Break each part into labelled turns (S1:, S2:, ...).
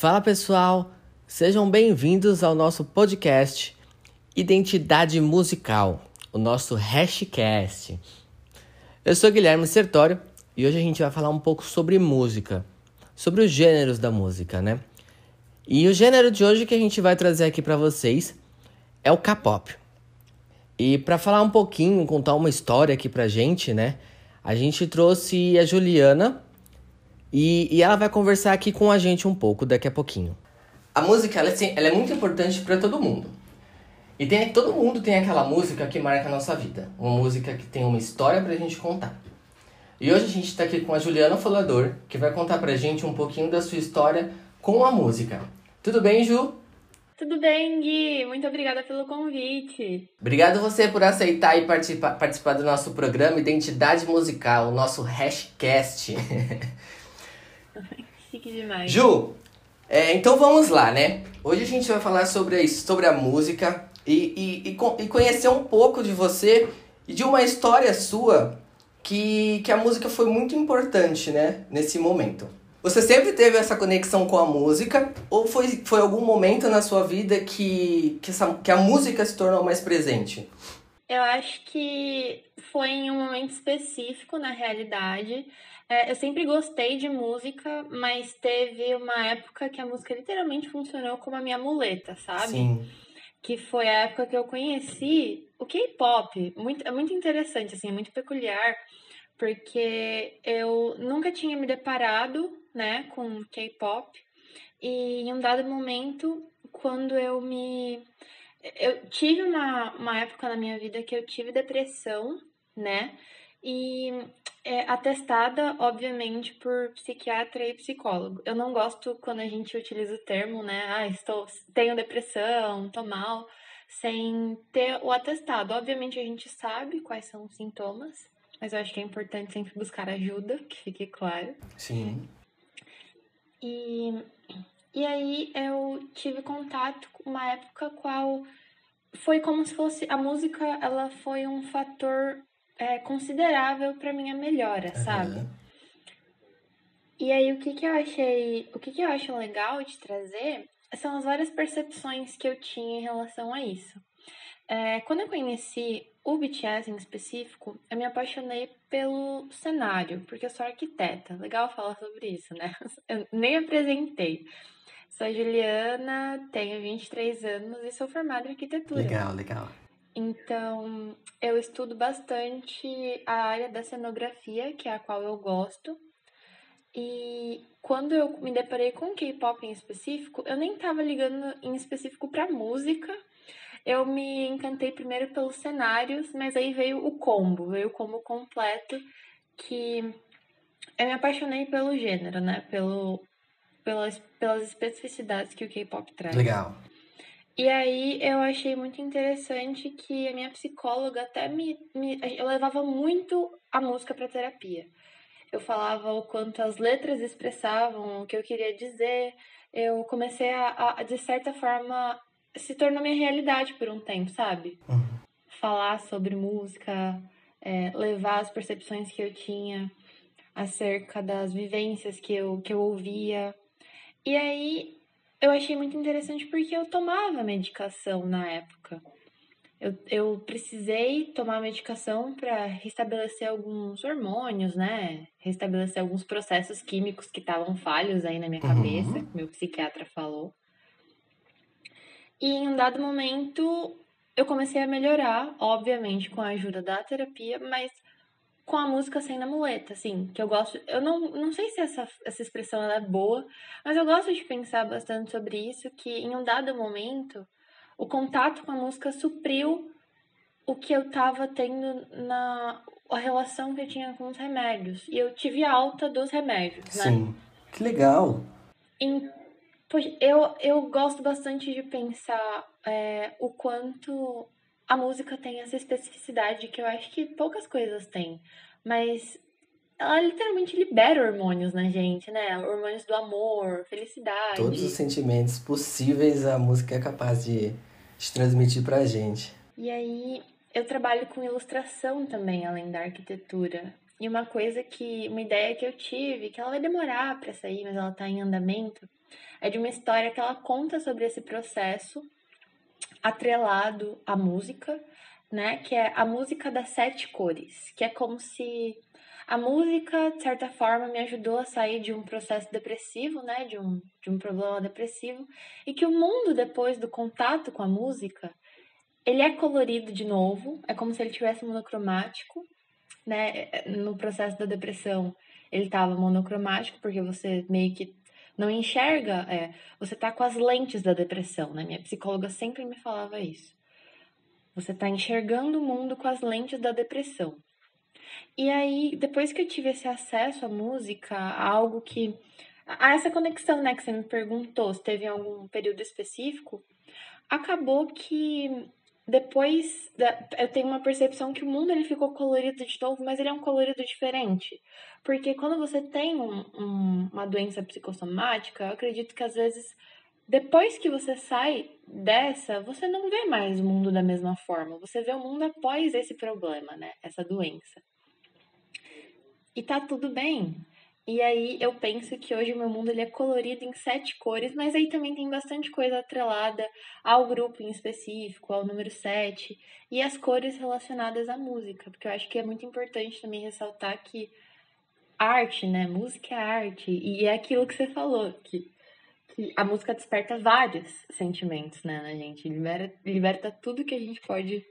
S1: Fala pessoal, sejam bem-vindos ao nosso podcast Identidade Musical, o nosso Hashcast. Eu sou Guilherme Sertório e hoje a gente vai falar um pouco sobre música, sobre os gêneros da música, né? E o gênero de hoje que a gente vai trazer aqui para vocês é o K-pop. E para falar um pouquinho, contar uma história aqui pra gente, né? A gente trouxe a Juliana, e, e ela vai conversar aqui com a gente um pouco daqui a pouquinho. A música ela, é ela é muito importante para todo mundo. E tem, todo mundo tem aquela música que marca a nossa vida. Uma música que tem uma história pra gente contar. E hoje a gente está aqui com a Juliana Folador, que vai contar pra gente um pouquinho da sua história com a música. Tudo bem, Ju?
S2: Tudo bem, Gui. Muito obrigada pelo convite.
S1: Obrigado você por aceitar e participar, participar do nosso programa Identidade Musical, o nosso Hashcast.
S2: Chique demais.
S1: Ju, é, então vamos lá, né? Hoje a gente vai falar sobre a, sobre a música e, e, e, e conhecer um pouco de você e de uma história sua que, que a música foi muito importante, né? Nesse momento. Você sempre teve essa conexão com a música ou foi, foi algum momento na sua vida que, que, essa, que a música se tornou mais presente?
S2: Eu acho que foi em um momento específico, na realidade. É, eu sempre gostei de música, mas teve uma época que a música literalmente funcionou como a minha muleta, sabe?
S1: Sim.
S2: Que foi a época que eu conheci o K-pop. Muito, é muito interessante, assim, é muito peculiar, porque eu nunca tinha me deparado, né, com K-pop. E em um dado momento, quando eu me. Eu tive uma, uma época na minha vida que eu tive depressão, né? E é atestada, obviamente, por psiquiatra e psicólogo. Eu não gosto quando a gente utiliza o termo, né? Ah, estou, tenho depressão, estou mal, sem ter o atestado. Obviamente, a gente sabe quais são os sintomas, mas eu acho que é importante sempre buscar ajuda, que fique claro.
S1: Sim.
S2: E, e aí eu tive contato com uma época qual foi como se fosse a música, ela foi um fator é, considerável para minha melhora, uhum. sabe? E aí o que que eu achei, o que que eu acho legal de trazer são as várias percepções que eu tinha em relação a isso. É, quando eu conheci o BTS em específico, eu me apaixonei pelo cenário, porque eu sou arquiteta. Legal falar sobre isso, né? Eu nem apresentei. Sou Juliana, tenho 23 anos e sou formada em arquitetura.
S1: Legal, legal.
S2: Então, eu estudo bastante a área da cenografia, que é a qual eu gosto. E quando eu me deparei com K-pop em específico, eu nem estava ligando em específico para música. Eu me encantei primeiro pelos cenários, mas aí veio o combo, veio o combo completo que eu me apaixonei pelo gênero, né? Pelo, pelas, pelas especificidades que o K-pop traz.
S1: Legal.
S2: E aí eu achei muito interessante que a minha psicóloga até me, me eu levava muito a música para terapia. Eu falava o quanto as letras expressavam o que eu queria dizer. Eu comecei a, a de certa forma, se tornou minha realidade por um tempo, sabe?
S1: Uhum.
S2: Falar sobre música, é, levar as percepções que eu tinha acerca das vivências que eu, que eu ouvia. E aí eu achei muito interessante porque eu tomava medicação na época. Eu, eu precisei tomar medicação para restabelecer alguns hormônios, né? Restabelecer alguns processos químicos que estavam falhos aí na minha cabeça, uhum. meu psiquiatra falou. E em um dado momento eu comecei a melhorar, obviamente com a ajuda da terapia, mas com a música sendo a muleta, assim, que eu gosto. Eu não, não sei se essa, essa expressão é boa, mas eu gosto de pensar bastante sobre isso, que em um dado momento, o contato com a música supriu o que eu tava tendo na a relação que eu tinha com os remédios. E eu tive alta dos remédios, né?
S1: Sim. Que legal.
S2: Em, eu, eu gosto bastante de pensar é, o quanto a música tem essa especificidade que eu acho que poucas coisas têm. Mas ela literalmente libera hormônios na gente, né? Hormônios do amor, felicidade.
S1: Todos os sentimentos possíveis a música é capaz de, de transmitir pra gente.
S2: E aí, eu trabalho com ilustração também, além da arquitetura. E uma coisa que, uma ideia que eu tive, que ela vai demorar para sair, mas ela está em andamento, é de uma história que ela conta sobre esse processo atrelado à música, né? Que é a música das sete cores, que é como se a música, de certa forma, me ajudou a sair de um processo depressivo, né? De um, de um problema depressivo, e que o mundo, depois do contato com a música, ele é colorido de novo, é como se ele tivesse monocromático, né? No processo da depressão, ele estava monocromático, porque você meio que não enxerga, é, você tá com as lentes da depressão, né? Minha psicóloga sempre me falava isso. Você tá enxergando o mundo com as lentes da depressão. E aí, depois que eu tive esse acesso à música, a algo que. a essa conexão, né, que você me perguntou, se teve algum período específico, acabou que depois eu tenho uma percepção que o mundo ele ficou colorido de novo, mas ele é um colorido diferente. Porque quando você tem um, um, uma doença psicossomática, eu acredito que às vezes, depois que você sai dessa, você não vê mais o mundo da mesma forma. Você vê o mundo após esse problema, né? Essa doença. E tá tudo bem. E aí eu penso que hoje o meu mundo ele é colorido em sete cores, mas aí também tem bastante coisa atrelada ao grupo em específico, ao número sete, e as cores relacionadas à música, porque eu acho que é muito importante também ressaltar que arte, né? Música é arte, e é aquilo que você falou, que, que a música desperta vários sentimentos, né, na gente, libera, liberta tudo que a gente pode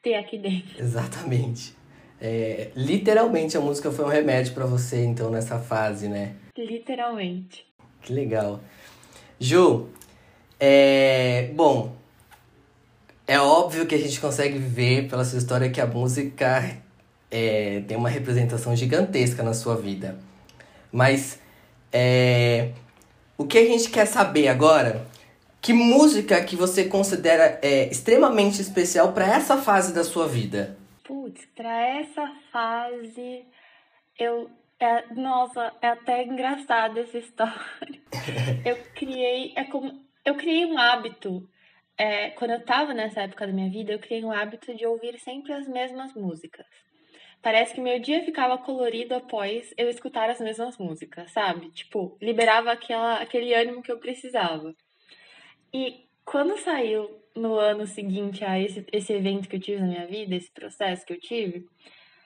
S2: ter aqui dentro.
S1: Exatamente. É, literalmente a música foi um remédio para você, então, nessa fase, né?
S2: Literalmente.
S1: Que legal. Ju, é, bom, é óbvio que a gente consegue ver pela sua história que a música é, tem uma representação gigantesca na sua vida. Mas é, o que a gente quer saber agora, que música que você considera é, extremamente especial para essa fase da sua vida?
S2: Putz, pra essa fase, eu. É, nossa, é até engraçada essa história. eu criei. É como, eu criei um hábito. É, quando eu tava nessa época da minha vida, eu criei um hábito de ouvir sempre as mesmas músicas. Parece que meu dia ficava colorido após eu escutar as mesmas músicas, sabe? Tipo, liberava aquela, aquele ânimo que eu precisava. E quando saiu no ano seguinte a esse, esse evento que eu tive na minha vida, esse processo que eu tive,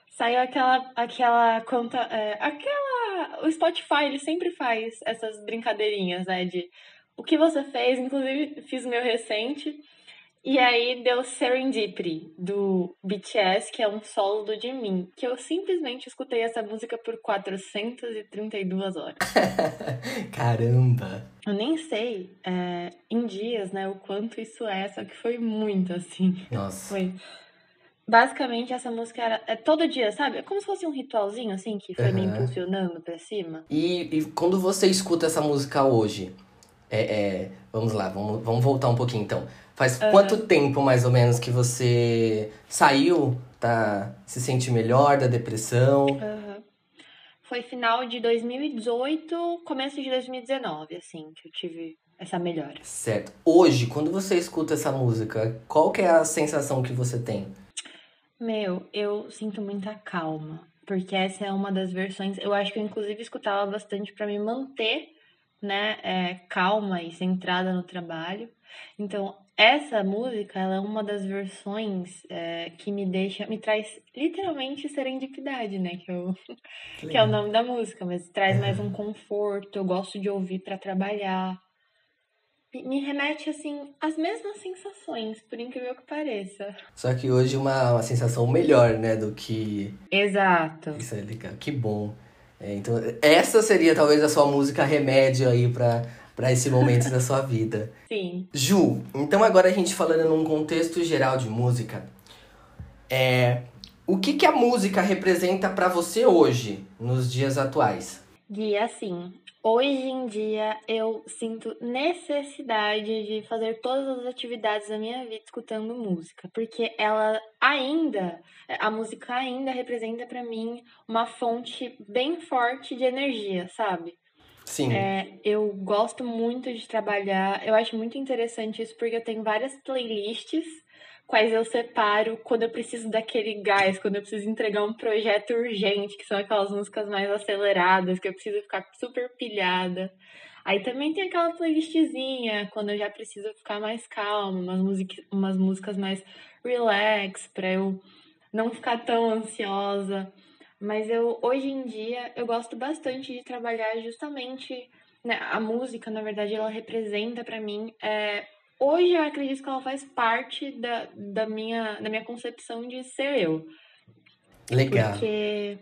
S2: saiu aquela aquela conta, é, aquela o Spotify ele sempre faz essas brincadeirinhas, né, de o que você fez, inclusive fiz o meu recente e aí deu Serendipity, do BTS, que é um solo do Jimin, que eu simplesmente escutei essa música por 432 horas.
S1: Caramba!
S2: Eu nem sei é, em dias, né, o quanto isso é, só que foi muito, assim.
S1: Nossa.
S2: Foi. Basicamente, essa música era é todo dia, sabe? É como se fosse um ritualzinho, assim, que foi uhum. me impulsionando pra cima.
S1: E, e quando você escuta essa música hoje, é, é, vamos lá, vamos, vamos voltar um pouquinho então. Faz uhum. quanto tempo, mais ou menos, que você saiu, tá? Se sente melhor da depressão?
S2: Uhum. Foi final de 2018, começo de 2019, assim, que eu tive essa melhora.
S1: Certo. Hoje, quando você escuta essa música, qual que é a sensação que você tem?
S2: Meu, eu sinto muita calma, porque essa é uma das versões. Eu acho que eu inclusive escutava bastante para me manter, né, é, calma e centrada no trabalho. Então, essa música, ela é uma das versões é, que me deixa, me traz literalmente serendipidade, né? Que, eu, que, que é o nome da música, mas traz mais um conforto. Eu gosto de ouvir para trabalhar. me remete, assim, às mesmas sensações, por incrível que pareça.
S1: Só que hoje uma, uma sensação melhor, né, do que...
S2: Exato.
S1: Isso é legal, que bom. É, então, essa seria talvez a sua música remédio aí pra, pra esse momento da sua vida.
S2: Sim.
S1: Ju, então agora a gente falando num contexto geral de música, é, o que, que a música representa para você hoje, nos dias atuais?
S2: Gui, assim, hoje em dia eu sinto necessidade de fazer todas as atividades da minha vida escutando música, porque ela ainda, a música ainda representa para mim uma fonte bem forte de energia, sabe?
S1: Sim.
S2: É, eu gosto muito de trabalhar, eu acho muito interessante isso porque eu tenho várias playlists quais eu separo quando eu preciso daquele gás, quando eu preciso entregar um projeto urgente, que são aquelas músicas mais aceleradas, que eu preciso ficar super pilhada. Aí também tem aquela playlistzinha, quando eu já preciso ficar mais calma, umas, umas músicas mais relax, pra eu não ficar tão ansiosa. Mas eu, hoje em dia, eu gosto bastante de trabalhar justamente, né, a música, na verdade, ela representa para mim é, hoje eu acredito que ela faz parte da, da, minha, da minha concepção de ser eu.
S1: Legal.
S2: Porque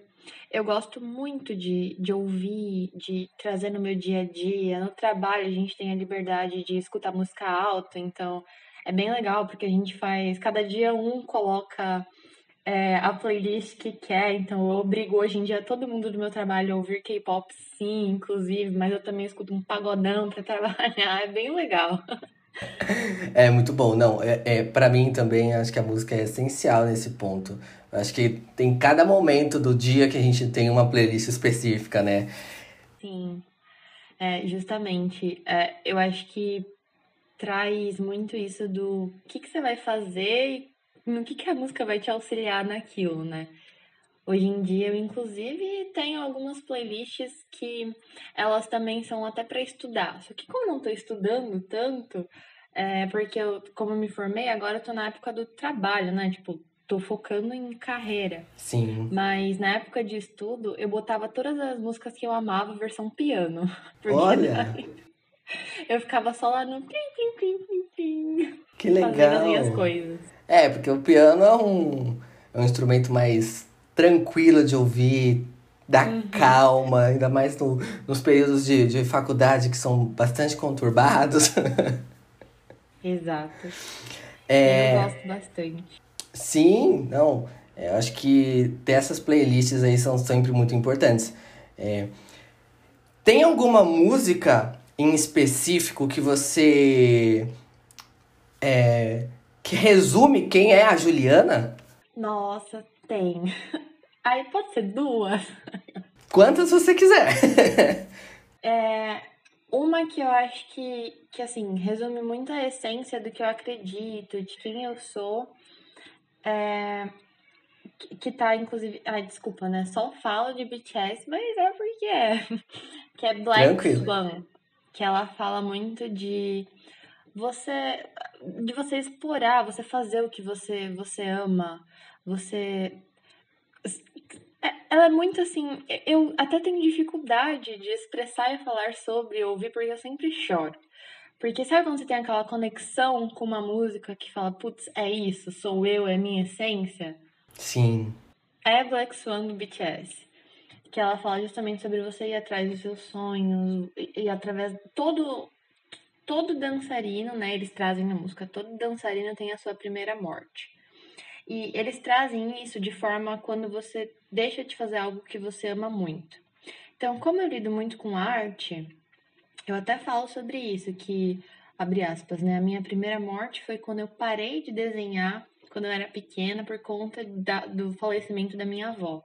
S2: eu gosto muito de, de ouvir, de trazer no meu dia a dia. No trabalho a gente tem a liberdade de escutar música alta, então é bem legal porque a gente faz. Cada dia um coloca é, a playlist que quer, então eu obrigo hoje em dia todo mundo do meu trabalho a ouvir K-pop, sim, inclusive, mas eu também escuto um pagodão para trabalhar, é bem legal.
S1: É muito bom. Não, é, é para mim também acho que a música é essencial nesse ponto. Acho que tem cada momento do dia que a gente tem uma playlist específica, né?
S2: Sim, é, justamente. É, eu acho que traz muito isso do que, que você vai fazer e no que, que a música vai te auxiliar naquilo, né? Hoje em dia, eu inclusive tenho algumas playlists que elas também são até para estudar. Só que como eu não estou estudando tanto, é porque eu, como eu me formei, agora eu tô na época do trabalho, né? Tipo, tô focando em carreira.
S1: Sim.
S2: Mas na época de estudo, eu botava todas as músicas que eu amava versão piano.
S1: Olha!
S2: Eu ficava só lá no plim, plim, plim, plim, plim.
S1: Que legal!
S2: Fazendo as minhas coisas.
S1: É, porque o piano é um, é um instrumento mais tranquila de ouvir, dá uhum. calma, ainda mais no, nos períodos de, de faculdade que são bastante conturbados.
S2: Exato. É... Eu gosto bastante.
S1: Sim, não. É, eu acho que ter essas playlists aí são sempre muito importantes. É... Tem alguma música em específico que você. É... que resume quem é a Juliana?
S2: Nossa, tem. Aí pode ser duas.
S1: Quantas você quiser.
S2: é, uma que eu acho que, que, assim, resume muito a essência do que eu acredito, de quem eu sou. É, que, que tá, inclusive... Ai, desculpa, né? Só falo de BTS, mas é porque é. Que é Black Tranquilo. Swan. Que ela fala muito de você de você explorar, você fazer o que você você ama, você é, ela é muito assim. Eu até tenho dificuldade de expressar e falar sobre, ouvir, porque eu sempre choro. Porque sabe quando você tem aquela conexão com uma música que fala, putz, é isso, sou eu, é minha essência?
S1: Sim.
S2: É Black Swan do BTS. Que ela fala justamente sobre você ir atrás dos seus sonhos e, e através. Todo, todo dançarino, né? Eles trazem na música, todo dançarino tem a sua primeira morte. E eles trazem isso de forma quando você deixa de fazer algo que você ama muito. Então, como eu lido muito com arte, eu até falo sobre isso, que, abre aspas, né? A minha primeira morte foi quando eu parei de desenhar quando eu era pequena por conta da, do falecimento da minha avó.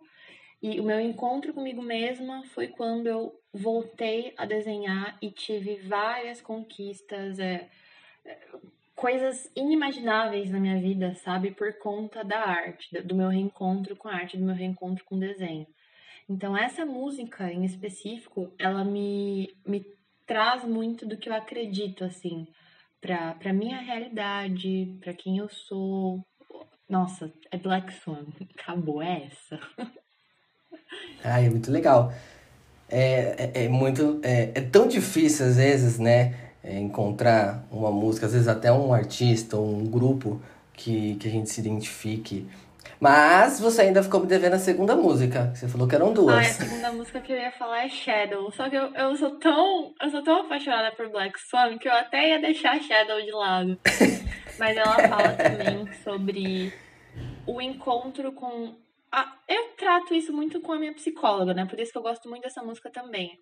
S2: E o meu encontro comigo mesma foi quando eu voltei a desenhar e tive várias conquistas, é, coisas inimagináveis na minha vida, sabe? Por conta da arte, do meu reencontro com a arte, do meu reencontro com o desenho. Então, essa música em específico, ela me, me traz muito do que eu acredito, assim, pra, pra minha realidade, pra quem eu sou. Nossa, é Black Swan. Acabou, é essa.
S1: Ai, é muito legal. É, é, é muito. É, é tão difícil às vezes, né? É, encontrar uma música, às vezes até um artista ou um grupo que, que a gente se identifique. Mas você ainda ficou me devendo a segunda música. Você falou que eram duas. Ah,
S2: a segunda música que eu ia falar é Shadow. Só que eu, eu sou tão. Eu sou tão apaixonada por Black Swan que eu até ia deixar Shadow de lado. Mas ela fala também sobre o encontro com. A, eu trato isso muito com a minha psicóloga, né? Por isso que eu gosto muito dessa música também.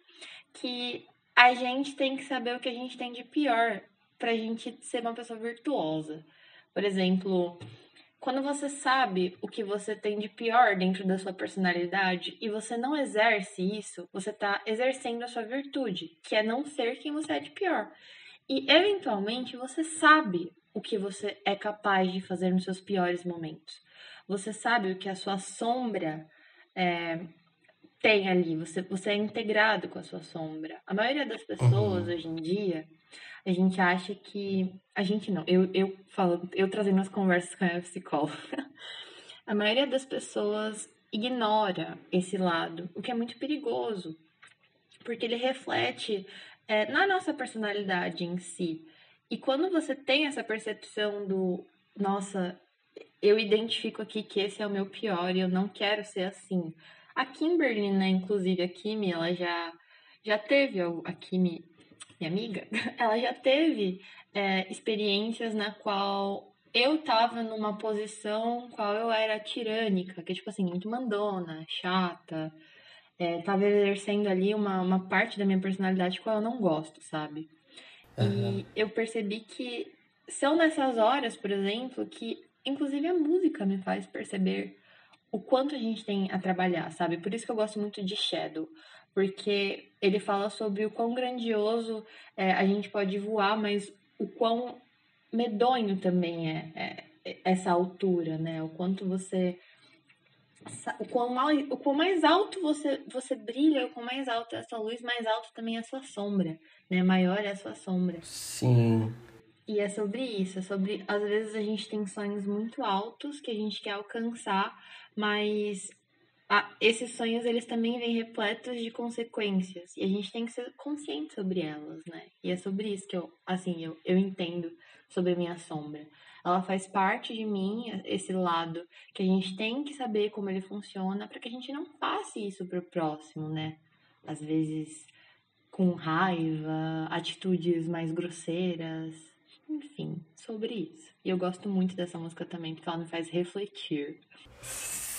S2: Que a gente tem que saber o que a gente tem de pior pra gente ser uma pessoa virtuosa. Por exemplo, quando você sabe o que você tem de pior dentro da sua personalidade e você não exerce isso, você está exercendo a sua virtude, que é não ser quem você é de pior. E eventualmente você sabe o que você é capaz de fazer nos seus piores momentos. Você sabe o que a sua sombra é, tem ali, você, você é integrado com a sua sombra. A maioria das pessoas uhum. hoje em dia a gente acha que. A gente não, eu, eu falo, eu trazendo as conversas com a minha psicóloga. A maioria das pessoas ignora esse lado, o que é muito perigoso, porque ele reflete é, na nossa personalidade em si. E quando você tem essa percepção do, nossa, eu identifico aqui que esse é o meu pior e eu não quero ser assim. A Kimberly, né, inclusive a Kimi, ela já, já teve, a Kimi minha amiga, ela já teve é, experiências na qual eu tava numa posição qual eu era tirânica, que é tipo assim, muito mandona, chata, é, tava exercendo ali uma, uma parte da minha personalidade qual eu não gosto, sabe? Uhum. E eu percebi que são nessas horas, por exemplo, que inclusive a música me faz perceber o quanto a gente tem a trabalhar, sabe? Por isso que eu gosto muito de Shadow porque ele fala sobre o quão grandioso é, a gente pode voar, mas o quão medonho também é, é essa altura, né? O quanto você o quão, mais, o quão mais alto você, você brilha, o quão mais alto é a sua luz, mais alto também é a sua sombra, né? Maior é a sua sombra.
S1: Sim.
S2: E é sobre isso, é sobre, às vezes a gente tem sonhos muito altos que a gente quer alcançar, mas esses sonhos eles também vêm repletos de consequências e a gente tem que ser consciente sobre elas, né? E é sobre isso que eu, assim, eu, eu entendo sobre a minha sombra. Ela faz parte de mim, esse lado, que a gente tem que saber como ele funciona para que a gente não passe isso pro próximo, né? Às vezes com raiva, atitudes mais grosseiras, enfim, sobre isso. E eu gosto muito dessa música também, porque ela me faz refletir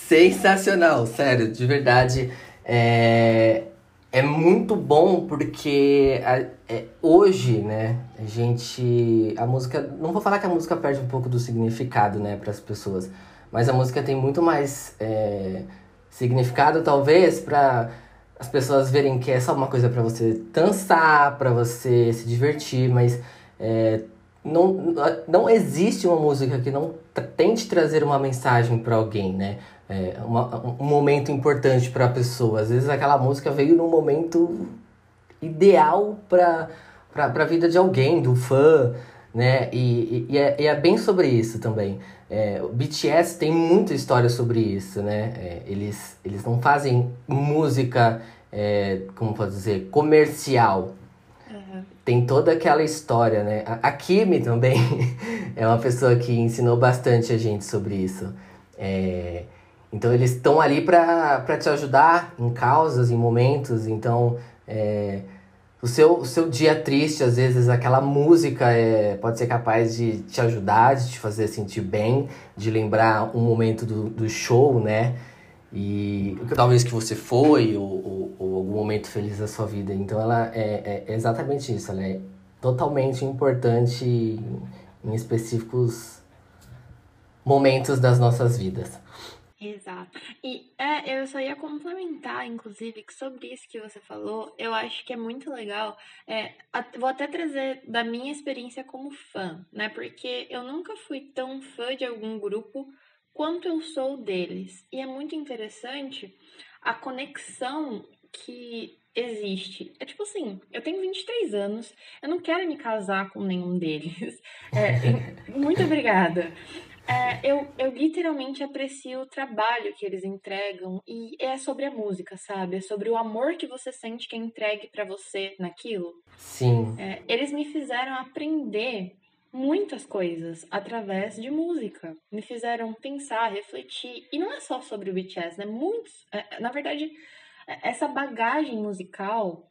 S1: sensacional, sério, de verdade. É, é muito bom porque a, é, hoje, né, a gente. A música. Não vou falar que a música perde um pouco do significado, né, para as pessoas, mas a música tem muito mais é, significado, talvez, para as pessoas verem que é só uma coisa para você dançar, para você se divertir, mas. É, não, não existe uma música que não tente trazer uma mensagem para alguém, né? É, uma, um momento importante para a pessoa. Às vezes aquela música veio num momento ideal para a vida de alguém, do fã, né? E, e, é, e é bem sobre isso também. É, o BTS tem muita história sobre isso, né? É, eles, eles não fazem música, é, como pode dizer, comercial. Uhum. Tem toda aquela história, né? A, a Kimi também é uma pessoa que ensinou bastante a gente sobre isso. É, então eles estão ali para te ajudar em causas, em momentos. Então é, o, seu, o seu dia triste, às vezes aquela música é, pode ser capaz de te ajudar, de te fazer sentir bem, de lembrar um momento do, do show, né? E talvez que você foi, ou, ou, ou, algum momento feliz da sua vida. Então ela é, é exatamente isso, ela é totalmente importante em específicos momentos das nossas vidas.
S2: Exato. E é, eu só ia complementar, inclusive, que sobre isso que você falou, eu acho que é muito legal. É, vou até trazer da minha experiência como fã, né? Porque eu nunca fui tão fã de algum grupo quanto eu sou deles. E é muito interessante a conexão que existe. É tipo assim, eu tenho 23 anos, eu não quero me casar com nenhum deles. É, muito obrigada. É, eu, eu literalmente aprecio o trabalho que eles entregam e é sobre a música, sabe? É sobre o amor que você sente que é entregue para você naquilo.
S1: Sim.
S2: É, eles me fizeram aprender muitas coisas através de música. Me fizeram pensar, refletir. E não é só sobre o BTS, né? Muitos. É, na verdade, é, essa bagagem musical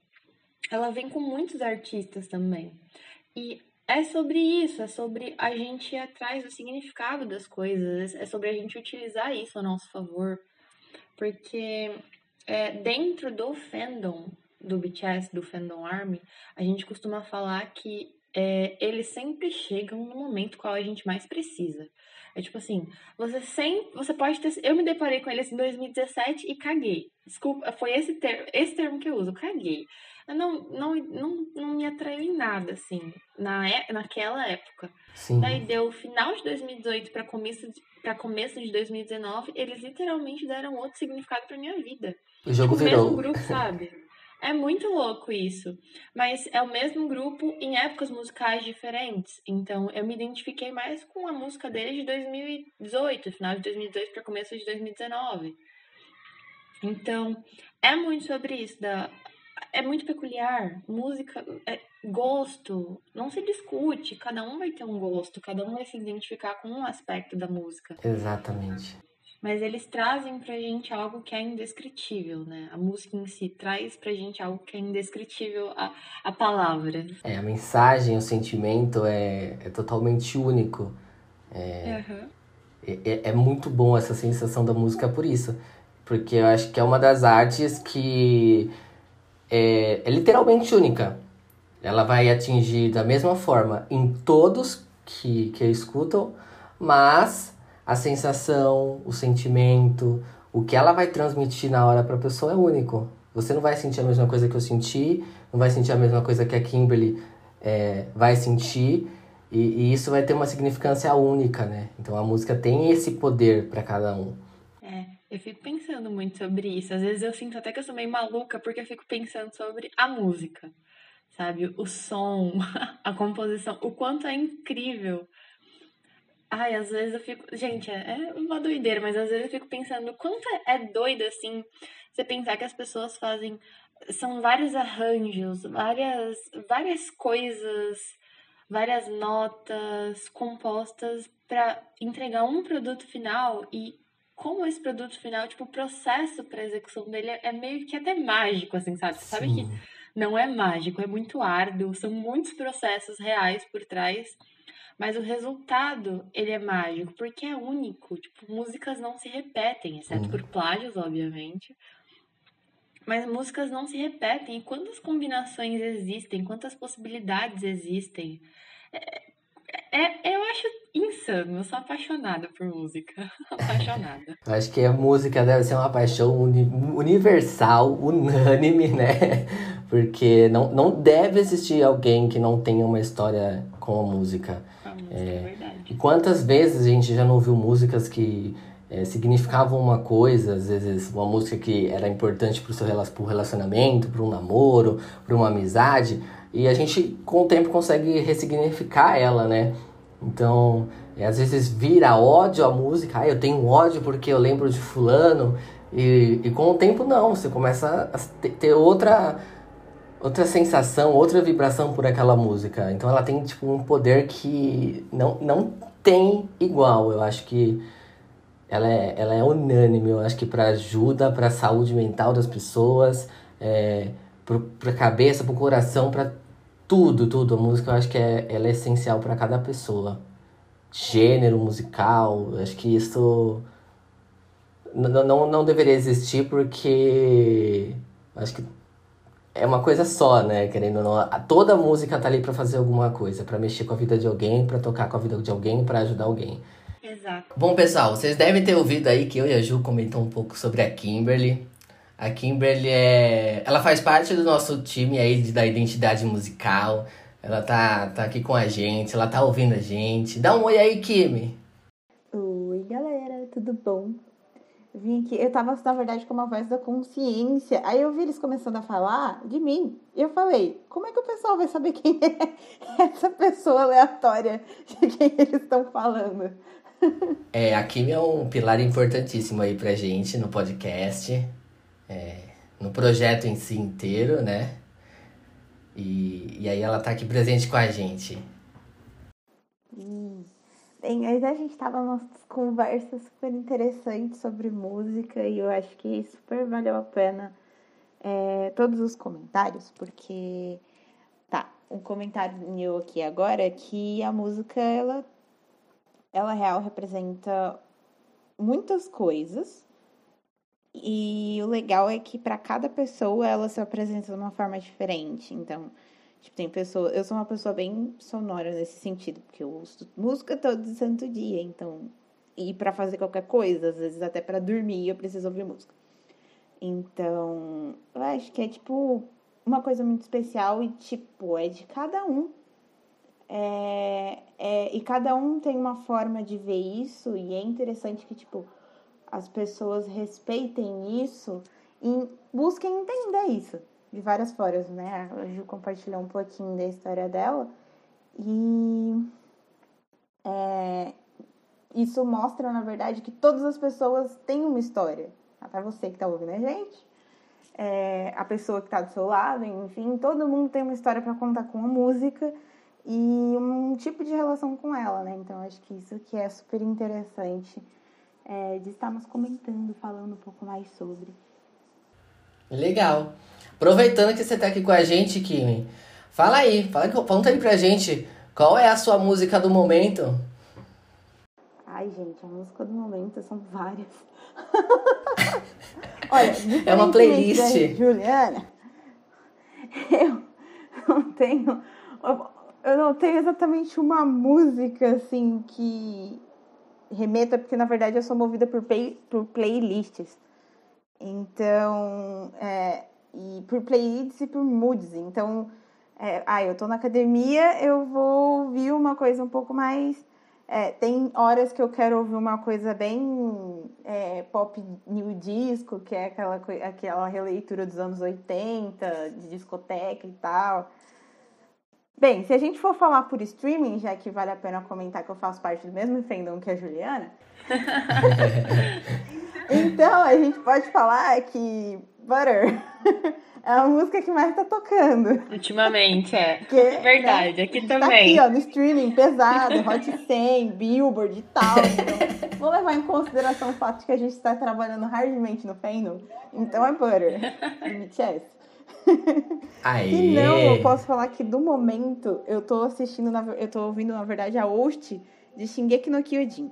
S2: ela vem com muitos artistas também. E é sobre isso, é sobre a gente ir atrás do significado das coisas, é sobre a gente utilizar isso a nosso favor. Porque é, dentro do fandom do BTS, do fandom Army, a gente costuma falar que é, eles sempre chegam no momento qual a gente mais precisa. É tipo assim, você sempre, você pode ter, eu me deparei com eles em 2017 e caguei. Desculpa, foi esse termo, esse termo que eu uso, caguei não, não, não, não me atraiu em nada, assim, na, naquela época.
S1: Sim.
S2: Daí deu final de 2018 para começo pra começo de 2019, eles literalmente deram outro significado pra minha vida.
S1: O jogo
S2: tipo,
S1: virou.
S2: O mesmo grupo, sabe? É muito louco isso. Mas é o mesmo grupo em épocas musicais diferentes. Então eu me identifiquei mais com a música deles de 2018, final de 2018 para começo de 2019. Então, é muito sobre isso, da é muito peculiar. Música, é, gosto, não se discute. Cada um vai ter um gosto, cada um vai se identificar com um aspecto da música.
S1: Exatamente.
S2: Mas eles trazem pra gente algo que é indescritível, né? A música em si traz pra gente algo que é indescritível, a, a palavra.
S1: É, a mensagem, o sentimento é, é totalmente único.
S2: É, uhum.
S1: é, é muito bom essa sensação da música por isso. Porque eu acho que é uma das artes que é, é literalmente única. Ela vai atingir da mesma forma em todos que, que a escutam, mas a sensação, o sentimento, o que ela vai transmitir na hora para a pessoa é único. Você não vai sentir a mesma coisa que eu senti, não vai sentir a mesma coisa que a Kimberly é, vai sentir, e, e, isso vai ter uma significância única, né? Então a música tem esse poder para cada um.
S2: Eu fico pensando muito sobre isso. Às vezes eu sinto até que eu sou meio maluca porque eu fico pensando sobre a música, sabe? O som, a composição, o quanto é incrível. Ai, às vezes eu fico. Gente, é uma doideira, mas às vezes eu fico pensando quanto é doido assim você pensar que as pessoas fazem. São vários arranjos, várias, várias coisas, várias notas compostas para entregar um produto final e como esse produto final, tipo, o processo para execução dele é meio que até mágico, assim, sabe? Você sabe que não é mágico, é muito árduo, são muitos processos reais por trás, mas o resultado, ele é mágico, porque é único. Tipo, músicas não se repetem, exceto uhum. por plágios, obviamente. Mas músicas não se repetem. E quantas combinações existem, quantas possibilidades existem. É, é, eu acho insano. Eu sou apaixonada por música. apaixonada.
S1: Eu acho que a música deve ser uma paixão uni universal, unânime, né? Porque não, não deve existir alguém que não tenha uma história com a música.
S2: A música é, é verdade. E
S1: quantas vezes a gente já não ouviu músicas que é, significavam uma coisa, às vezes uma música que era importante para o seu relacionamento, para um namoro, para uma amizade, e a gente com o tempo consegue ressignificar ela, né? Então, é, às vezes vira ódio a música, ah, eu tenho ódio porque eu lembro de fulano, e, e com o tempo não, você começa a ter outra outra sensação, outra vibração por aquela música. Então ela tem tipo um poder que não, não tem igual. Eu acho que ela é, ela é unânime, eu acho que para ajuda, para saúde mental das pessoas, é, para a cabeça, para o coração, para tudo, tudo. A música eu acho que é, ela é essencial para cada pessoa. Gênero musical, acho que isso não, não, não deveria existir porque acho que é uma coisa só, né? Querendo ou não, toda música tá ali para fazer alguma coisa, para mexer com a vida de alguém, para tocar com a vida de alguém, para ajudar alguém.
S2: Exato.
S1: Bom, pessoal, vocês devem ter ouvido aí que eu e a Ju comentou um pouco sobre a Kimberly. A Kimberly é. Ela faz parte do nosso time aí da identidade musical. Ela tá, tá aqui com a gente, ela tá ouvindo a gente. Dá um oi aí, Kimi.
S3: Oi, galera, tudo bom? Vim aqui, eu tava, na verdade, com uma voz da consciência. Aí eu vi eles começando a falar de mim. E eu falei, como é que o pessoal vai saber quem é essa pessoa aleatória de quem eles estão falando?
S1: é, a Kim é um pilar importantíssimo aí pra gente no podcast, é, no projeto em si inteiro, né? E, e aí ela tá aqui presente com a gente.
S3: Bem, aí a gente tava nossas conversas super interessantes sobre música e eu acho que super valeu a pena é, todos os comentários, porque tá, um comentário meu aqui agora é que a música ela ela real representa muitas coisas e o legal é que para cada pessoa ela se apresenta de uma forma diferente. Então, tipo, tem pessoa, eu sou uma pessoa bem sonora nesse sentido, porque eu ouço música todo santo dia, então e para fazer qualquer coisa, às vezes até para dormir eu preciso ouvir música. Então, eu acho que é tipo uma coisa muito especial e tipo, é de cada um. É, é, e cada um tem uma forma de ver isso, e é interessante que, tipo, as pessoas respeitem isso e busquem entender isso de várias formas, né? A Ju compartilhou um pouquinho da história dela e é, isso mostra, na verdade, que todas as pessoas têm uma história. Até você que está ouvindo a gente, é, a pessoa que está do seu lado, enfim, todo mundo tem uma história para contar com a música e um tipo de relação com ela, né? Então acho que isso que é super interessante é, de estarmos comentando, falando um pouco mais sobre.
S1: Legal. Aproveitando que você está aqui com a gente, Kimi, fala aí, fala, conta aí pra gente qual é a sua música do momento.
S3: Ai, gente, a música do momento são várias. Olha,
S1: é uma playlist.
S3: Juliana, eu não tenho. Eu não tenho exatamente uma música assim que remeta, porque na verdade eu sou movida por, play, por playlists. Então, é, e por playlists e por moods. Então, é, ah, eu tô na academia, eu vou ouvir uma coisa um pouco mais é, tem horas que eu quero ouvir uma coisa bem é, pop new disco, que é aquela, aquela releitura dos anos 80, de discoteca e tal. Bem, se a gente for falar por streaming, já que vale a pena comentar que eu faço parte do mesmo fandom que a Juliana. então, a gente pode falar que Butter é a música que mais tá tocando.
S2: Ultimamente, é. Que, é Verdade, aqui tá também.
S3: Tá aqui, ó, no streaming, pesado, Hot 100, Billboard e tal. Então, vou levar em consideração o fato de que a gente está trabalhando hardmente no fandom. Então é Butter, do BTS.
S1: Aê.
S3: Se não, eu posso falar que do momento eu tô assistindo, na, eu tô ouvindo, na verdade, a host de Shingeki no Kyojin.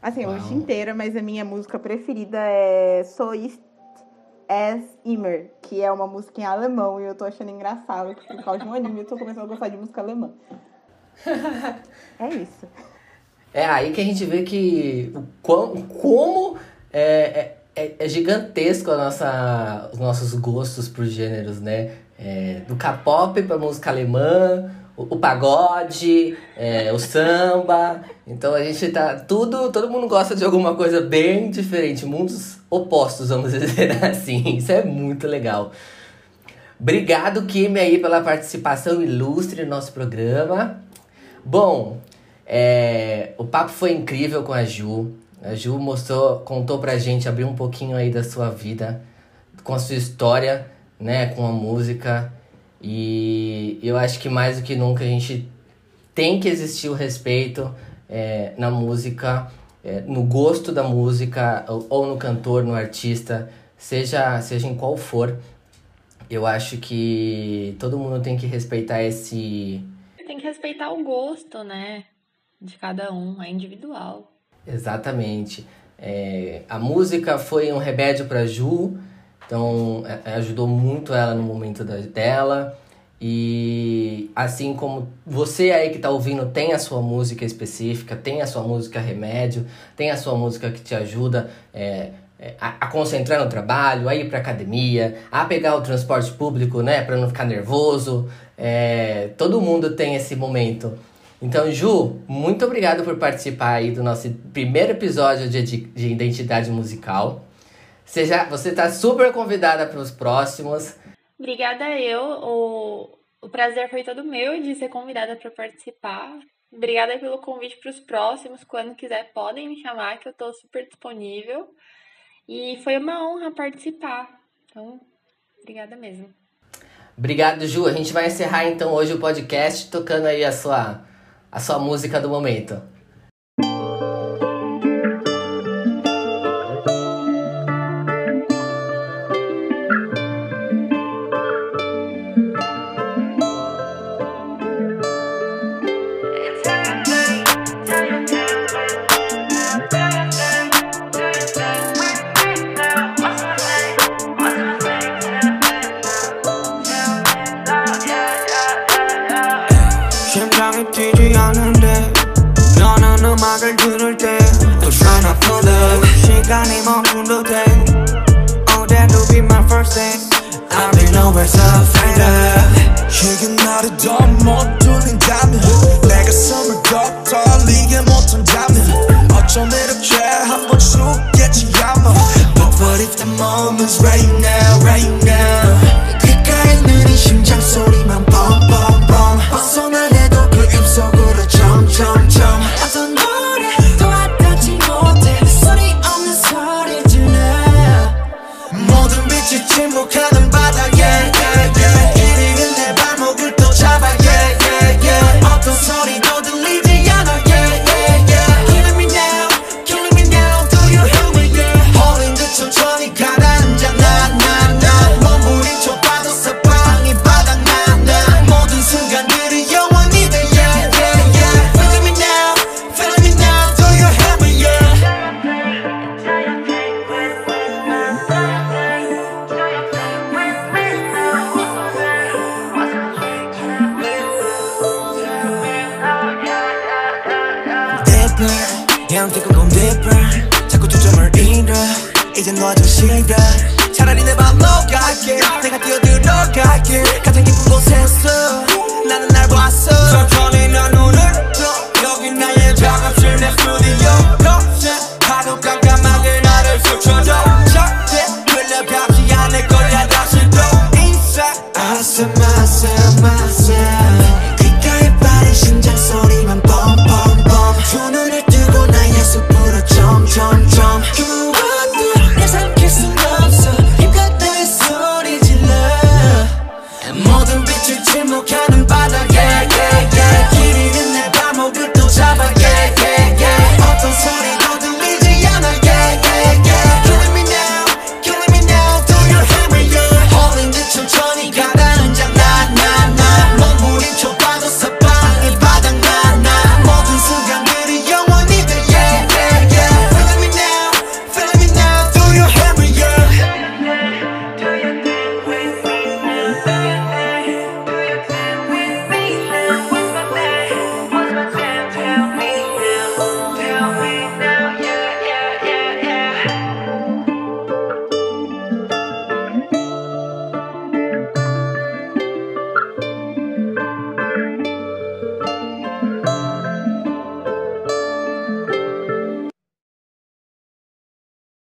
S3: Assim, Uau. a host inteira, mas a minha música preferida é Soist as Immer, que é uma música em alemão, e eu tô achando engraçado que por causa de um anime eu tô começando a gostar de música alemã. é isso.
S1: É aí que a gente vê que como, como é, é, é gigantesco a nossa, os nossos gostos por gêneros, né? É, do K-pop pra música alemã, o, pagode, é, o samba. Então a gente tá. Tudo. Todo mundo gosta de alguma coisa bem diferente. Mundos opostos, vamos dizer assim. Isso é muito legal. Obrigado, Kimi, aí, pela participação ilustre no nosso programa. Bom, é, o papo foi incrível com a Ju. A Ju mostrou, contou pra gente, abriu um pouquinho aí da sua vida, com a sua história, né, com a música. E eu acho que mais do que nunca a gente tem que existir o respeito é, na música, é, no gosto da música, ou, ou, no cantor, no artista, seja, seja em qual for. Eu acho que todo mundo tem que respeitar esse.
S2: Tem que respeitar o gosto, né? De cada um, é individual.
S1: Exatamente. É, a música foi um remédio para Ju então, é, é, ajudou muito ela no momento da, dela. E assim como você aí que tá ouvindo tem a sua música específica, tem a sua música remédio, tem a sua música que te ajuda é, é, a, a, concentrar no trabalho, a ir pra academia, a pegar o transporte público, né, pra não ficar nervoso. É, todo mundo tem esse momento. Então, Ju, muito obrigado por participar aí do nosso primeiro episódio de, de identidade musical. Você já, você tá super convidada para os próximos.
S2: Obrigada eu. O, o prazer foi todo meu de ser convidada para participar. Obrigada pelo convite para os próximos. Quando quiser, podem me chamar, que eu estou super disponível. E foi uma honra participar. Então, obrigada mesmo.
S4: Obrigado, Ju. A gente vai encerrar então hoje o podcast tocando aí a sua, a sua música do momento.